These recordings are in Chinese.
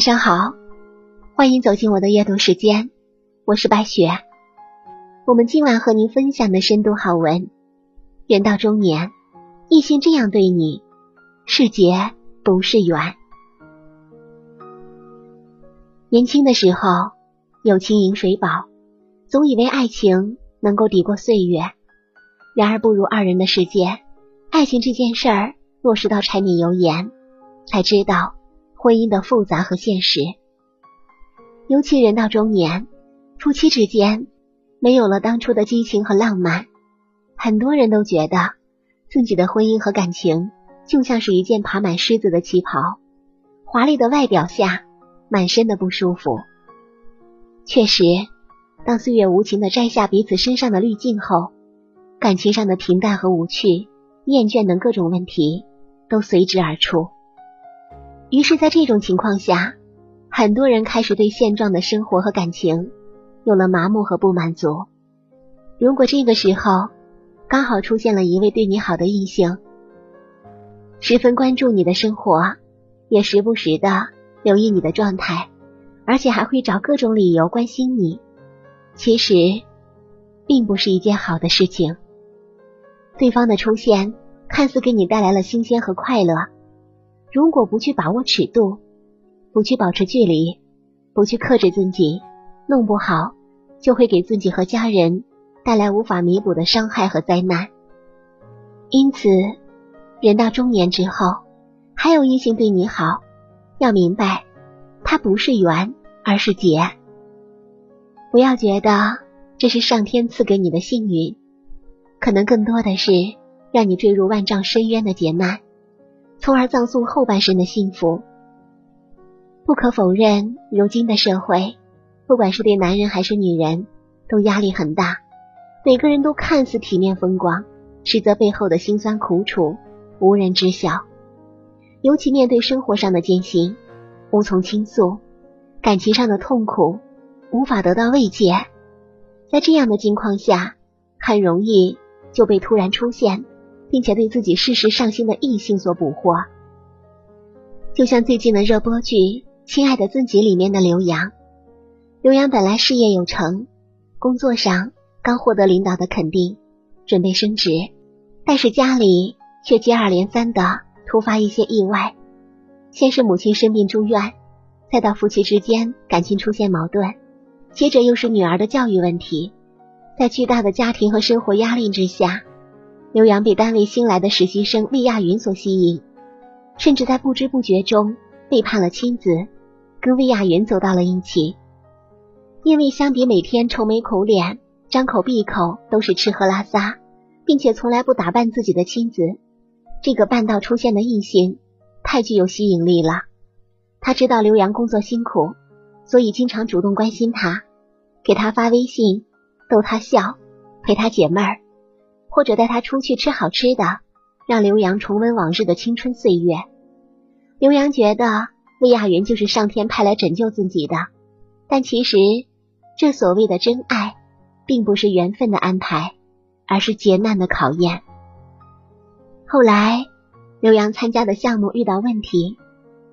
晚上好，欢迎走进我的阅读时间，我是白雪。我们今晚和您分享的深度好文：人到中年，异性这样对你，是劫不是缘？年轻的时候，有情饮水饱，总以为爱情能够抵过岁月。然而，步入二人的世界，爱情这件事儿落实到柴米油盐，才知道。婚姻的复杂和现实，尤其人到中年，夫妻之间没有了当初的激情和浪漫，很多人都觉得自己的婚姻和感情就像是一件爬满虱子的旗袍，华丽的外表下满身的不舒服。确实，当岁月无情的摘下彼此身上的滤镜后，感情上的平淡和无趣、厌倦等各种问题都随之而出。于是，在这种情况下，很多人开始对现状的生活和感情有了麻木和不满足。如果这个时候刚好出现了一位对你好的异性，十分关注你的生活，也时不时的留意你的状态，而且还会找各种理由关心你，其实并不是一件好的事情。对方的出现看似给你带来了新鲜和快乐。如果不去把握尺度，不去保持距离，不去克制自己，弄不好就会给自己和家人带来无法弥补的伤害和灾难。因此，人到中年之后，还有异性对你好，要明白，它不是缘，而是劫。不要觉得这是上天赐给你的幸运，可能更多的是让你坠入万丈深渊的劫难。从而葬送后半生的幸福。不可否认，如今的社会，不管是对男人还是女人，都压力很大。每个人都看似体面风光，实则背后的辛酸苦楚无人知晓。尤其面对生活上的艰辛，无从倾诉；感情上的痛苦，无法得到慰藉。在这样的境况下，很容易就被突然出现。并且对自己事事上心的异性所捕获，就像最近的热播剧《亲爱的自己》里面的刘洋。刘洋本来事业有成，工作上刚获得领导的肯定，准备升职，但是家里却接二连三的突发一些意外，先是母亲生病住院，再到夫妻之间感情出现矛盾，接着又是女儿的教育问题，在巨大的家庭和生活压力之下。刘洋被单位新来的实习生魏亚云所吸引，甚至在不知不觉中背叛了妻子，跟魏亚云走到了一起。因为相比每天愁眉苦脸、张口闭口都是吃喝拉撒，并且从来不打扮自己的妻子，这个半道出现的异性太具有吸引力了。他知道刘洋工作辛苦，所以经常主动关心他，给他发微信，逗他笑，陪他解闷儿。或者带他出去吃好吃的，让刘洋重温往日的青春岁月。刘洋觉得魏亚云就是上天派来拯救自己的，但其实这所谓的真爱，并不是缘分的安排，而是劫难的考验。后来，刘洋参加的项目遇到问题，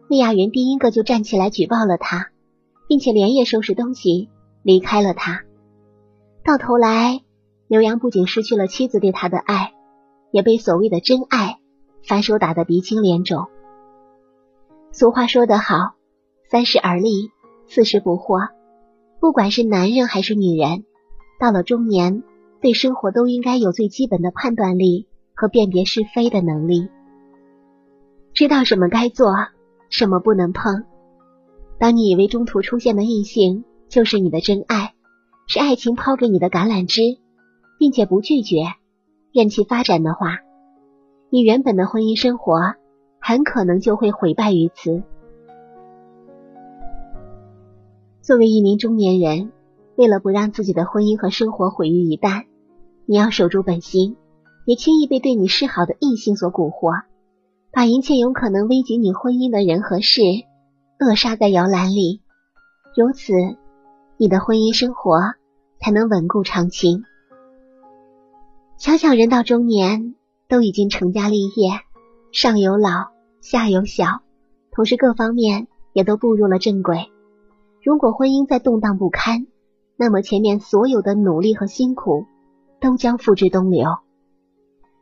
魏亚云第一个就站起来举报了他，并且连夜收拾东西离开了他。到头来。刘洋不仅失去了妻子对他的爱，也被所谓的真爱反手打得鼻青脸肿。俗话说得好，三十而立，四十不惑。不管是男人还是女人，到了中年，对生活都应该有最基本的判断力和辨别是非的能力，知道什么该做，什么不能碰。当你以为中途出现的异性就是你的真爱，是爱情抛给你的橄榄枝。并且不拒绝，任其发展的话，你原本的婚姻生活很可能就会毁败于此。作为一名中年人，为了不让自己的婚姻和生活毁于一旦，你要守住本心，别轻易被对你示好的异性所蛊惑，把一切有可能危及你婚姻的人和事扼杀在摇篮里，如此，你的婚姻生活才能稳固长情。想想人到中年，都已经成家立业，上有老下有小，同时各方面也都步入了正轨。如果婚姻再动荡不堪，那么前面所有的努力和辛苦都将付之东流。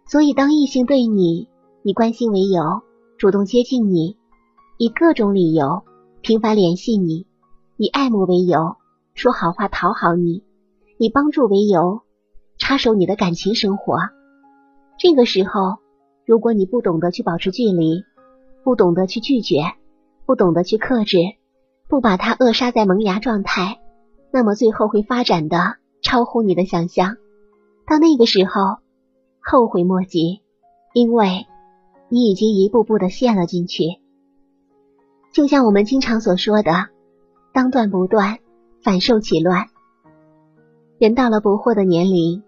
所以，当异性对你以关心为由主动接近你，以各种理由频繁联系你，以爱慕为由说好话讨好你，以帮助为由插手你的感情生活，这个时候，如果你不懂得去保持距离，不懂得去拒绝，不懂得去克制，不把它扼杀在萌芽状态。那么最后会发展的超乎你的想象，到那个时候后悔莫及，因为你已经一步步的陷了进去。就像我们经常所说的“当断不断，反受其乱”。人到了不惑的年龄，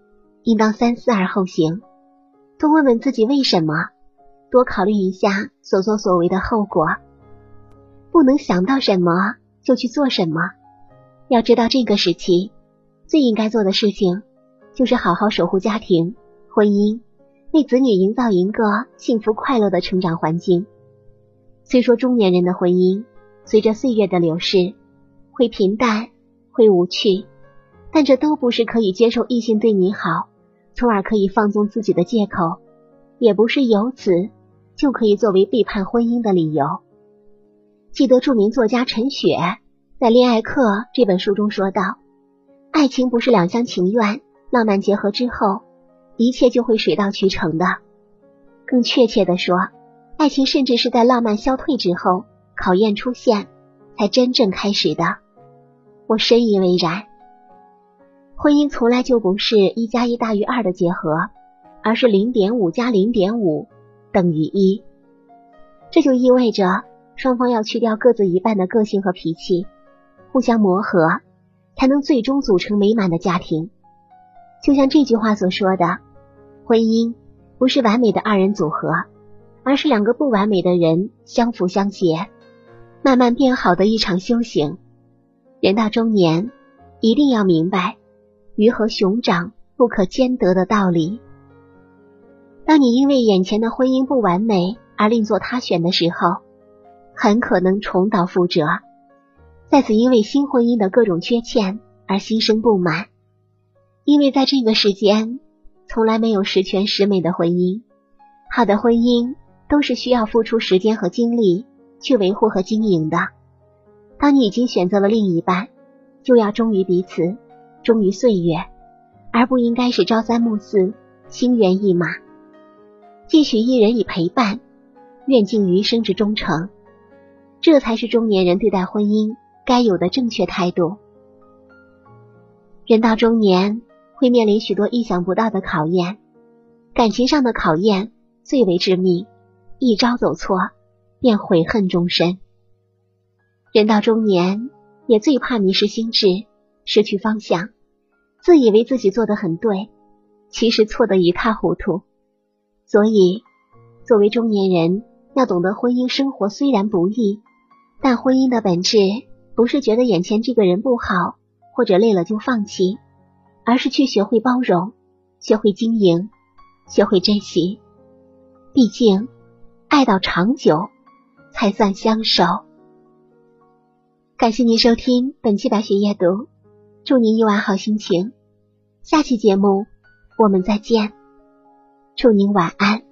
应当三思而后行，多问问自己为什么，多考虑一下所作所为的后果，不能想到什么就去做什么。要知道，这个时期最应该做的事情，就是好好守护家庭、婚姻，为子女营造一个幸福快乐的成长环境。虽说中年人的婚姻随着岁月的流逝会平淡、会无趣，但这都不是可以接受异性对你好，从而可以放纵自己的借口，也不是由此就可以作为背叛婚姻的理由。记得著名作家陈雪。在《恋爱课》这本书中说道：“爱情不是两厢情愿、浪漫结合之后，一切就会水到渠成的。更确切的说，爱情甚至是在浪漫消退之后，考验出现，才真正开始的。我深以为然。婚姻从来就不是一加一大于二的结合，而是零点五加零点五等于一。这就意味着双方要去掉各自一半的个性和脾气。”互相磨合，才能最终组成美满的家庭。就像这句话所说的，婚姻不是完美的二人组合，而是两个不完美的人相辅相携，慢慢变好的一场修行。人到中年，一定要明白鱼和熊掌不可兼得的道理。当你因为眼前的婚姻不完美而另作他选的时候，很可能重蹈覆辙。再次因为新婚姻的各种缺陷而心生不满，因为在这个世间从来没有十全十美的婚姻，好的婚姻都是需要付出时间和精力去维护和经营的。当你已经选择了另一半，就要忠于彼此，忠于岁月，而不应该是朝三暮四、心猿意马。既许一人以陪伴，愿尽余生之忠诚，这才是中年人对待婚姻。该有的正确态度。人到中年会面临许多意想不到的考验，感情上的考验最为致命，一招走错便悔恨终身。人到中年也最怕迷失心智，失去方向，自以为自己做的很对，其实错得一塌糊涂。所以，作为中年人，要懂得婚姻生活虽然不易，但婚姻的本质。不是觉得眼前这个人不好，或者累了就放弃，而是去学会包容，学会经营，学会珍惜。毕竟，爱到长久才算相守。感谢您收听本期白雪夜读，祝您一晚好心情。下期节目我们再见，祝您晚安。